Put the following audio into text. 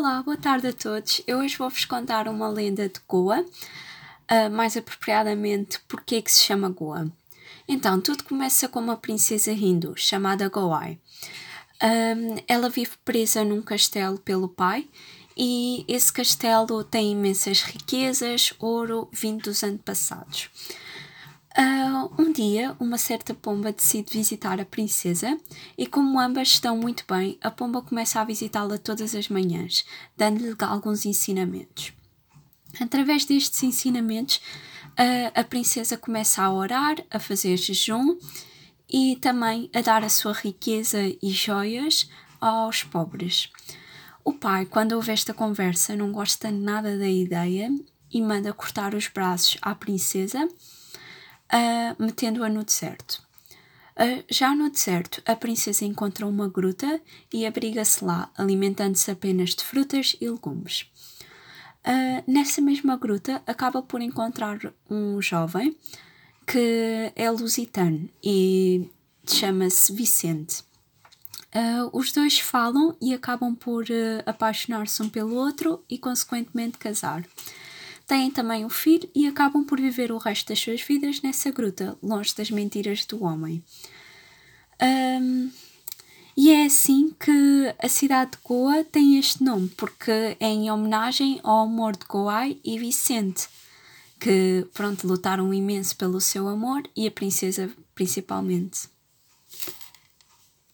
Olá, boa tarde a todos. Eu hoje vou-vos contar uma lenda de Goa, uh, mais apropriadamente porque é que se chama Goa. Então, tudo começa com uma princesa hindu chamada Goai. Um, ela vive presa num castelo pelo pai e esse castelo tem imensas riquezas, ouro vindo dos antepassados. Uh, dia, uma certa pomba decide visitar a princesa e, como ambas estão muito bem, a pomba começa a visitá-la todas as manhãs, dando-lhe alguns ensinamentos. Através destes ensinamentos, uh, a princesa começa a orar, a fazer jejum e também a dar a sua riqueza e joias aos pobres. O pai, quando ouve esta conversa, não gosta nada da ideia e manda cortar os braços à princesa uh, metendo-a no deserto. Uh, já no deserto, a princesa encontra uma gruta e abriga-se lá, alimentando-se apenas de frutas e legumes. Uh, nessa mesma gruta, acaba por encontrar um jovem que é lusitano e chama-se Vicente. Uh, os dois falam e acabam por uh, apaixonar-se um pelo outro e, consequentemente, casar têm também um filho e acabam por viver o resto das suas vidas nessa gruta, longe das mentiras do homem. Um, e é assim que a cidade de Goa tem este nome, porque é em homenagem ao amor de Goai e Vicente, que pronto, lutaram imenso pelo seu amor e a princesa principalmente.